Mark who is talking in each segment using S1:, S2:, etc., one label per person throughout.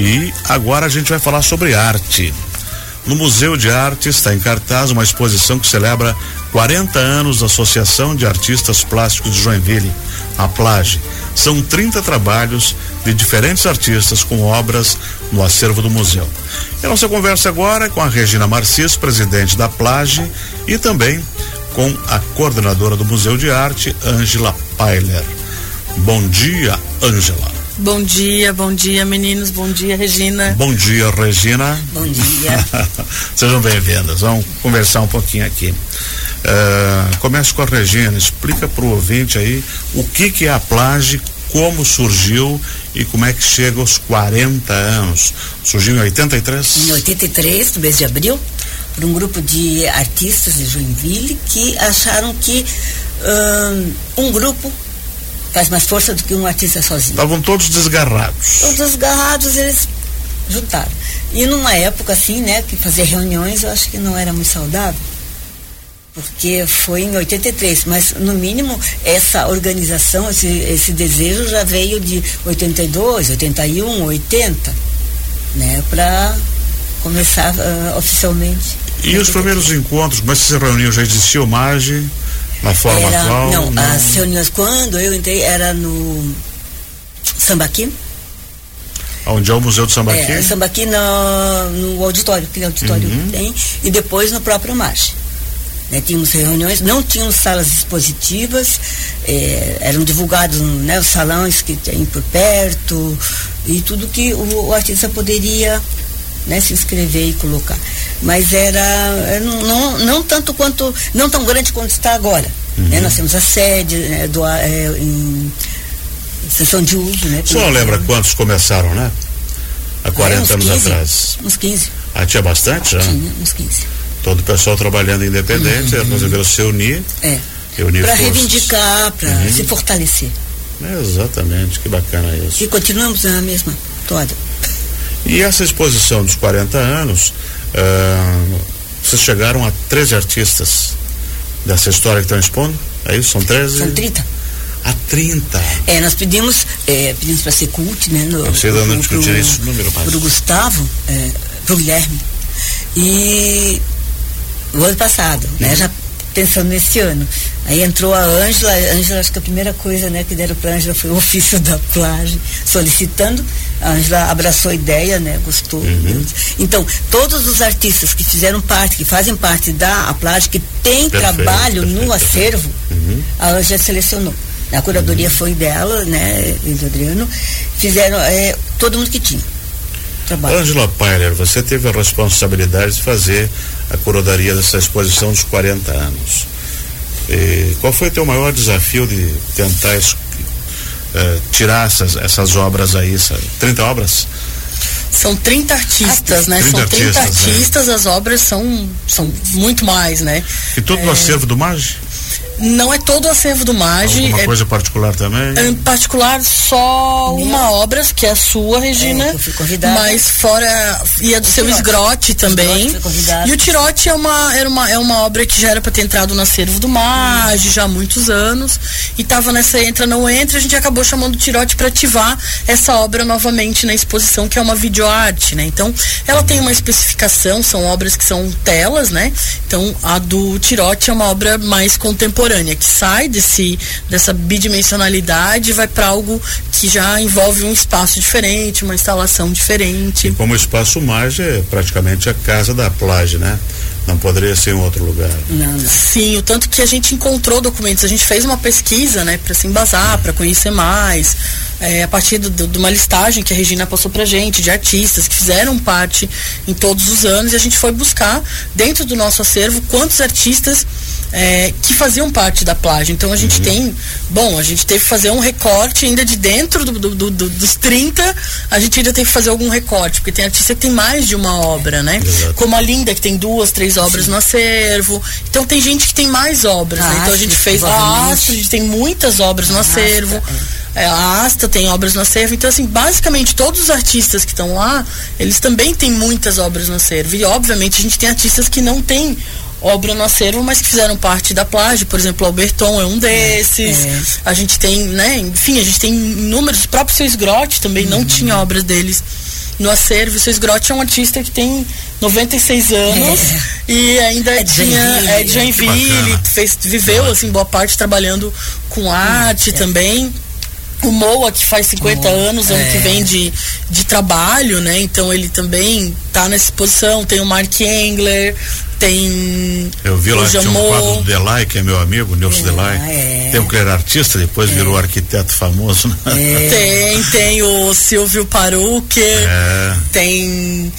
S1: E agora a gente vai falar sobre arte. No Museu de Arte está em cartaz uma exposição que celebra 40 anos da Associação de Artistas Plásticos de Joinville, a Plage. São 30 trabalhos de diferentes artistas com obras no acervo do museu. E a nossa conversa agora é com a Regina Marcis, presidente da Plage, e também com a coordenadora do Museu de Arte, Ângela Pailer. Bom dia, Ângela.
S2: Bom dia, bom dia, meninos. Bom dia, Regina.
S1: Bom dia, Regina.
S3: Bom dia.
S1: Sejam bem-vindas. Vamos conversar um pouquinho aqui. Uh, comece com a Regina. Explica para o ouvinte aí o que, que é a Plage, como surgiu e como é que chega aos 40 anos. Surgiu em 83?
S3: Em 83, no mês de abril, por um grupo de artistas de Joinville que acharam que um, um grupo faz mais força do que um artista sozinho.
S1: Estavam todos desgarrados.
S3: Todos desgarrados, eles juntaram. E numa época assim, né, que fazer reuniões eu acho que não era muito saudável. Porque foi em 83, mas no mínimo essa organização, esse, esse desejo já veio de 82, 81, 80, né, para começar uh, oficialmente.
S1: E os primeiros encontros, como que se reuniam? Já existia o MAGE? Na forma?
S3: Não, não, as reuniões, quando eu entrei, era no Sambaqui.
S1: Onde é o Museu do Sambaqui?
S3: É, Sambaqui no, no auditório, aquele auditório uhum. que tem, e depois no próprio Marche. Né, tínhamos reuniões, não tínhamos salas expositivas, é, eram divulgados né, os salões que tem por perto e tudo que o, o artista poderia né, se inscrever e colocar. Mas era, era não, não tanto quanto, não tão grande quanto está agora. Uhum. Né? Nós temos a sede né, do, é, em sessão de uso. Né,
S1: o senhor lembra quantos começaram, né? Há 40
S3: é,
S1: anos
S3: 15,
S1: atrás.
S3: Uns 15.
S1: Ah, tinha bastante já?
S3: Tinha, uns 15.
S1: Todo o pessoal trabalhando independente, uhum. resolveram se unir.
S3: É. Para reivindicar, para uhum. se fortalecer.
S1: É, exatamente, que bacana isso.
S3: E continuamos na mesma toda.
S1: E essa exposição dos 40 anos, uh, vocês chegaram a 13 artistas dessa história que estão expondo? É isso? São 13?
S3: São 30.
S1: A 30.
S3: É, nós pedimos, é, pedimos para ser cult, né? No,
S1: Você ainda não discutir esse número.
S3: Para o Gustavo, é, para o Guilherme. E o ano passado, né? uhum. né? Já pensando nesse ano. Aí entrou a Ângela, Ângela, acho que a primeira coisa né, que deram para a Ângela foi o ofício da plage, solicitando. A Ângela abraçou a ideia, né, gostou.
S1: Uhum.
S3: Então, todos os artistas que fizeram parte, que fazem parte da plage, que tem perfeito, trabalho perfeito, no acervo,
S1: uhum.
S3: a Ângela selecionou. A curadoria uhum. foi dela, né, do Adriano. Fizeram é, todo mundo que tinha.
S1: Trabalho. Ângela Pailer, você teve a responsabilidade de fazer a curadoria dessa exposição dos 40 anos. E qual foi o teu maior desafio de tentar uh, tirar essas, essas obras aí, sabe? 30 obras?
S2: São 30 artistas, né? 30 são 30 artistas, artistas né? as obras são, são muito mais, né?
S1: E tudo é... no acervo do MAGE?
S2: Não é todo o acervo do MAGE.
S1: Alguma
S2: é,
S1: coisa particular também?
S2: Em particular, só Minha. uma obra, que é a sua, Regina. É,
S3: eu fui convidada.
S2: Mas fora. E a do o seu tirote. esgrote também. E o Tirote é uma, era uma, é uma obra que já era para ter entrado no acervo do MAGE hum. já há muitos anos. E tava nessa entra, não entra. A gente acabou chamando o Tirote para ativar essa obra novamente na exposição, que é uma videoarte, né? Então, ela tem uma especificação, são obras que são telas, né? Então, a do Tirote é uma obra mais contemporânea contemporânea, que sai desse, dessa bidimensionalidade e vai para algo que já envolve um espaço diferente, uma instalação diferente.
S1: E como o espaço mais é praticamente a casa da plage, né? Não poderia ser em outro lugar.
S3: Não, não.
S2: Sim, o tanto que a gente encontrou documentos, a gente fez uma pesquisa, né, para se embasar, para conhecer mais, é, a partir do, do, de uma listagem que a Regina passou pra gente, de artistas que fizeram parte em todos os anos, e a gente foi buscar dentro do nosso acervo quantos artistas é, que faziam parte da plágio. Então a gente uhum. tem, bom, a gente teve que fazer um recorte ainda de dentro do, do, do, dos 30, a gente ainda tem que fazer algum recorte, porque tem artista que tem mais de uma obra, né?
S1: Exato.
S2: Como a Linda, que tem duas, três obras Sim. no acervo. Então tem gente que tem mais obras, né? Então a gente fez a Astrid, tem muitas obras no acervo. É. é, a Asta tem obras no acervo. Então, assim, basicamente todos os artistas que estão lá, eles também têm muitas obras no acervo. E, obviamente, a gente tem artistas que não têm obra no acervo, mas que fizeram parte da plágio, por exemplo, o Alberton é um desses. É. A gente tem, né, enfim, a gente tem números, o próprio seu Grotti também uhum. não tinha obras deles no acervo. O seu Esgrote é um artista que tem 96 anos é. e ainda é tinha Joinville. é de Joinville, fez, viveu assim boa parte trabalhando com arte hum, também o Moa, que faz 50 Moa, anos, ano é. que vem de, de trabalho, né? Então ele também tá nessa posição. Tem o Mark Engler, tem.
S1: Eu vi lá que tinha um quadro do Delay, que é meu amigo, Nilson é, Delay. É. Tem o que era artista, depois é. virou arquiteto famoso. Né?
S2: É. Tem, tem o Silvio Paruque, é. tem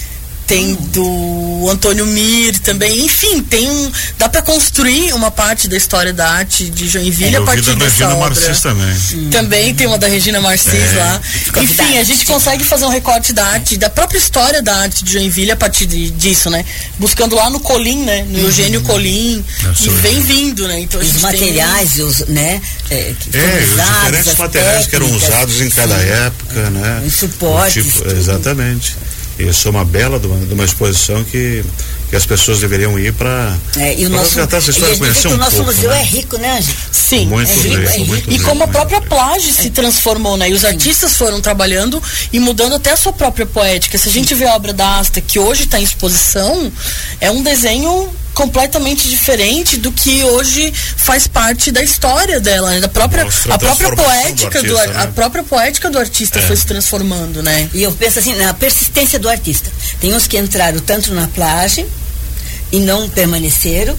S2: tem do Antônio Mir também, enfim, tem um, dá para construir uma parte da história da arte de Joinville a partir da Regina obra. Marcis
S1: também.
S2: Hum. Também tem uma da Regina Marcis é. lá. Enfim, a gente consegue fazer um recorte da arte, da própria história da arte de Joinville a partir de, disso, né? Buscando lá no Colim, né? No uhum. Eugênio Colim e vem vindo, né?
S3: Então os materiais, tem... os, né?
S1: É, é, os diferentes materiais que eram usados em cada sim. época, né?
S3: Os suportes.
S1: Tipo, exatamente. Isso é uma bela de uma, de uma exposição que, que as pessoas deveriam ir para
S3: é, e o nosso, essa história, conhecer um o nosso pouco, museu né? é rico, né, Angie?
S2: Sim,
S1: muito é rico,
S2: é rico.
S1: Muito
S2: e como a própria plage se transformou, né? E os Sim. artistas foram trabalhando e mudando até a sua própria poética. Se a gente vê a obra da Asta, que hoje está em exposição, é um desenho completamente diferente do que hoje faz parte da história dela, né? da própria a própria poética do, artista, do né? a própria poética do artista é. foi se transformando, né?
S3: E eu penso assim na persistência do artista. Tem uns que entraram tanto na plage e não permaneceram,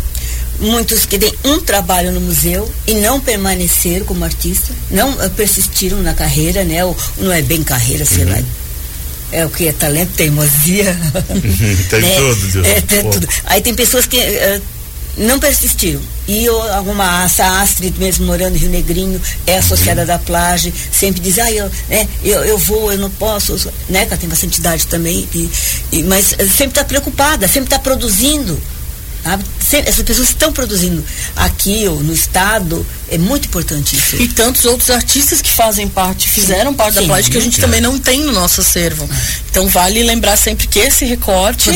S3: muitos que têm um trabalho no museu e não permaneceram como artista, não uh, persistiram na carreira, né? Ou não é bem carreira, sei uhum. lá é o que é talento, teimosia.
S1: tem né? tudo,
S3: É, tem tudo. Aí tem pessoas que uh, não persistiram. E eu, alguma essa Astrid, mesmo morando em Rio Negrinho, é associada uhum. da Plage, sempre diz, ah, eu, né, eu, eu vou, eu não posso, né? Ela tem bastante idade também, e, e mas sempre está preocupada, sempre está produzindo. Sabe? Essas pessoas estão produzindo aqui ou no estado, é muito importante isso.
S2: E tantos outros artistas que fazem parte, fizeram parte Sim, da plástica que a gente é. também não tem no nosso acervo. Então vale lembrar sempre que esse recorte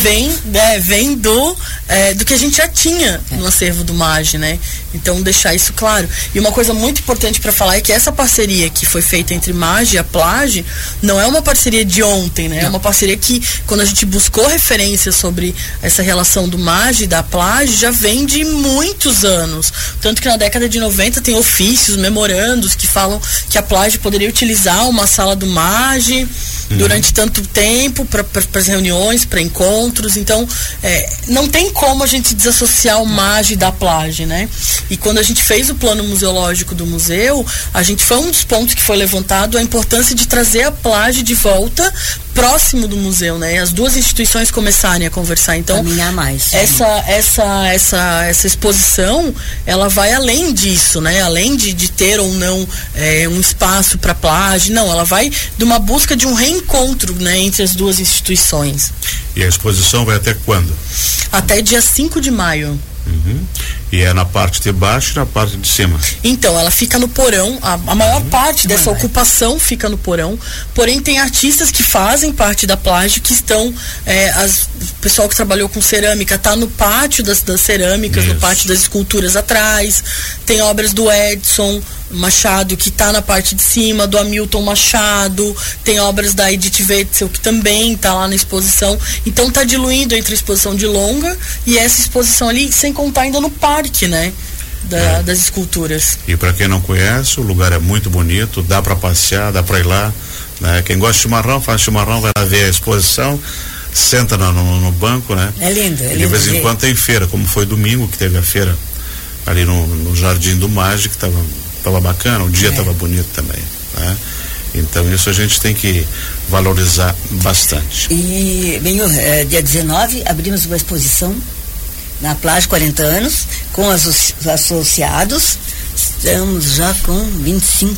S2: vem, é, vem do, é, do que a gente já tinha é. no acervo do MAGE, né? Então deixar isso claro. E uma coisa muito importante para falar é que essa parceria que foi feita entre MAGE e a Plage não é uma parceria de ontem, né? É não. É uma parceria que quando a gente buscou referências sobre essa relação do MAGE e da Plage já vem de muitos anos. Tanto que na década de 90 tem ofícios, memorandos que falam que a Plage poderia utilizar uma sala do MAGE uhum. durante tanto tempo para as reuniões, para encontros. Então, é, não tem como a gente desassociar o MAGE da Plage, né? E quando a gente fez o plano museológico do museu, a gente foi um dos pontos que foi levantado a importância de trazer a Plage de volta próximo do museu, né? As duas instituições começarem a conversar. Então,
S3: Caminhar mais.
S2: Essa, essa, essa, essa exposição, ela vai além disso, né? Além de, de ter ou não é, um espaço para plágio, não, ela vai de uma busca de um reencontro, né? Entre as duas instituições.
S1: E a exposição vai até quando?
S2: Até dia 5 de maio.
S1: Uhum. E é na parte de baixo e na parte de cima.
S2: Então, ela fica no porão. A, a maior uhum. parte dessa uhum. ocupação fica no porão. Porém, tem artistas que fazem parte da plágio que estão. É, as, o pessoal que trabalhou com cerâmica está no pátio das, das cerâmicas, Isso. no pátio das esculturas atrás. Tem obras do Edson. Machado, que está na parte de cima, do Hamilton Machado, tem obras da Edith Wetzel, que também está lá na exposição. Então está diluindo entre a exposição de longa e essa exposição ali, sem contar ainda no parque, né? Da, é. Das esculturas.
S1: E para quem não conhece, o lugar é muito bonito, dá para passear, dá para ir lá. Né? Quem gosta de chimarrão, faz chimarrão, vai lá ver a exposição senta no, no, no, banco, né?
S3: É lindo, é
S1: lindo. De vez em quando tem feira, como foi domingo que teve a feira ali no, no Jardim do Mágico, que estava estava bacana, o dia estava é. bonito também. Né? Então isso a gente tem que valorizar bastante.
S3: E, bem, é, dia 19 abrimos uma exposição na Plage 40 anos com os associados. Estamos já com 25.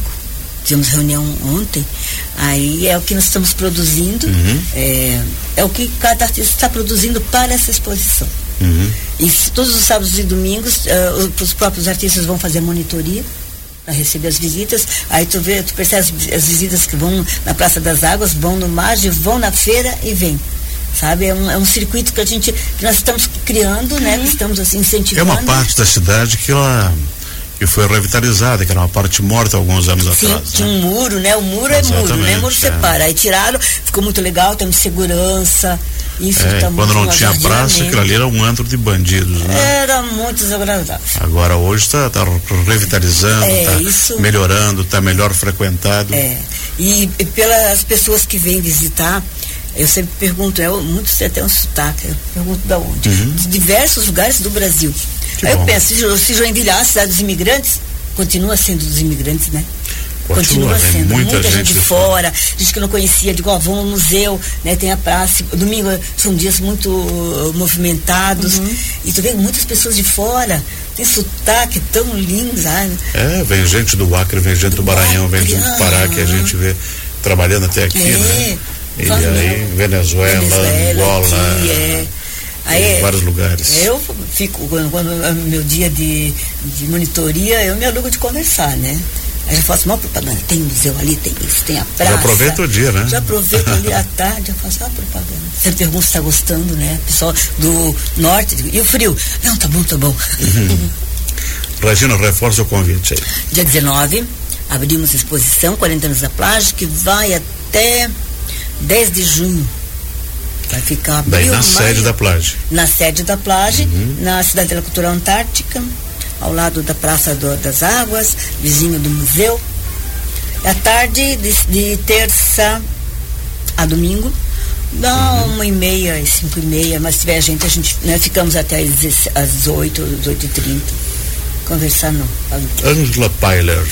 S3: Tivemos reunião ontem. Aí é o que nós estamos produzindo. Uhum. É, é o que cada artista está produzindo para essa exposição. Uhum. E todos os sábados e domingos, uh, os próprios artistas vão fazer monitoria para receber as visitas. Aí tu vê, tu percebe as, as, visitas que vão na Praça das Águas, vão no Marge, vão na feira e vêm. Sabe, é um, é um circuito que a gente, que nós estamos criando, né? Que uhum. estamos assim incentivando.
S1: É uma parte da cidade que ela que foi revitalizada, que era uma parte morta alguns anos
S3: Sim,
S1: atrás.
S3: tinha
S1: né?
S3: um muro, né? O muro é muro, né? Muro
S1: Exatamente,
S3: separa. Aí tiraram, ficou muito legal, temos segurança. Isso
S1: É,
S3: tá
S1: quando
S3: muito
S1: não tinha praça, aquilo ali era um antro de bandidos, né?
S3: Era muito desagradável.
S1: Agora hoje está tá revitalizando,
S3: É,
S1: está
S3: isso-
S1: melhorando, está melhor frequentado.
S3: É. E, e pelas pessoas que vêm visitar, eu sempre pergunto, eu, muitos têm até um sotaque, eu pergunto da onde? De diversos lugares do Brasil.
S1: Uhum. Que
S3: Aí eu penso, se Jo- se Joinville é a cidade dos imigrantes, continua sendo dos imigrantes, né?
S1: Continua, vem
S3: sendo.
S1: muita gente
S3: gente
S1: de
S3: de fora, gente que não conhecia, digo, ó, vamos ao museu, né? Tem a praça. Domingo são dias muito uh, movimentados.
S1: Uhum.
S3: E tu vê muitas pessoas de fora, tem sotaque tão lindo, sabe?
S1: É, vem gente do Acre, vem gente do Maranhão, vem gente do Pará que a gente vê trabalhando até aqui,
S3: É,
S1: né? E aí. Venezuela,
S3: Venezuela,
S1: Angola,
S3: é. Aí,
S1: em vários lugares.
S3: Eu fico, quando, quando é meu dia de, de monitoria, eu me alugo de conversar, né? Aí já faço uma propaganda, tem museu ali, tem isso, tem a praça.
S1: aproveita o dia, né?
S3: Já aproveito ali à tarde, eu faço a propaganda. Você pergunta se está gostando, né? Pessoal do norte, e o frio? Não, tá bom, tá bom.
S1: Regina, reforça o convite aí.
S3: Dia 19, abrimos exposição 40 anos da plágio, que vai até 10 de junho. Vai ficar
S1: Daí
S3: abril,
S1: na
S3: maio,
S1: sede da Plage.
S3: na sede da Plage, na Cidadela Cultural Antártica, ao lado da Praça do- das Águas, vizinho do museu. À tarde, de, de terça a domingo, dá uma e meia e cinco e meia, mas se tiver gente, a gente né, ficamos até às 16 às 8, às 8 e 30 conversando.
S1: Angela Pailer.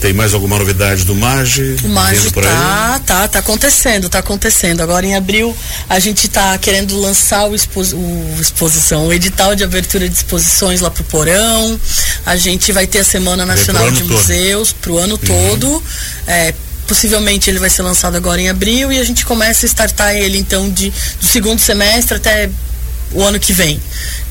S1: Tem mais alguma novidade do Mage?
S2: O
S1: aí?
S2: tá, tá, tá acontecendo, tá acontecendo. Agora em abril a gente tá querendo lançar o, o exposição, o edital de abertura de exposições lá pro Porão. A gente vai ter a Semana Nacional de
S1: todo. Uhum.
S2: Museus pro ano todo. É, possivelmente ele vai ser lançado agora em abril e a gente começa a startar ele então de, do segundo semestre até o ano que vem.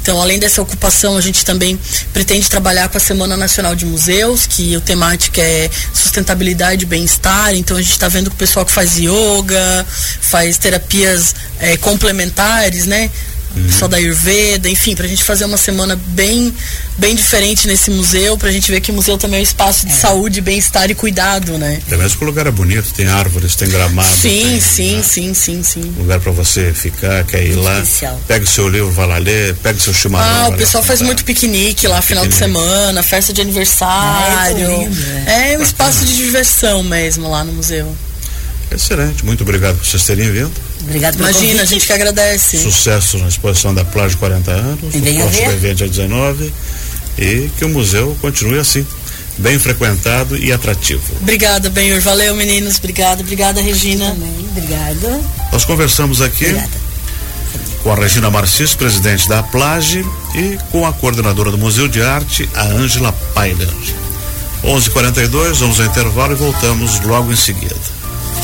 S2: Então, além dessa ocupação, a gente também pretende trabalhar com a Semana Nacional de Museus, que o temática é sustentabilidade e bem-estar. Então, a gente está vendo com o pessoal que faz yoga, faz terapias eh, complementares, né? O pessoal da Ayurveda, enfim, para a gente fazer uma semana bem, bem diferente nesse museu, para a gente ver que o museu também é um espaço de saúde, bem-estar e cuidado, né?
S1: Até mesmo que o lugar é bonito, tem árvores, tem gramado.
S2: Sim,
S1: tem,
S2: sim,
S1: né,
S2: sim, sim, sim.
S1: Lugar para você ficar, quer ir lá.
S3: especial.
S1: Pega o seu livro, vai lá ler, pega o seu chimarrão.
S2: Ah, o pessoal faz muito piquenique lá, final de
S1: Piquenique.
S2: semana, festa de
S3: Ah, é
S2: aniversário.
S3: lindo,
S2: É um espaço de diversão mesmo lá no museu.
S1: Excelente, muito obrigado por vocês terem vindo.
S3: Obrigado
S2: Imagina, a
S3: convite.
S2: gente que agradece.
S1: Sucesso na exposição da Plage 40 anos.
S3: E venha
S1: o próximo evento é 19. E que o museu continue assim, bem frequentado e atrativo.
S2: Obrigada, Benhur. Valeu, meninos. Obrigada, obrigada, Regina.
S3: Também, obrigada.
S1: Nós conversamos aqui
S3: Obrigada.
S1: com a Regina Marcis, presidente da Plage, e com a coordenadora do Museu de Arte, a Ângela Pailer. 11:42, vamos ao intervalo e voltamos logo em seguida.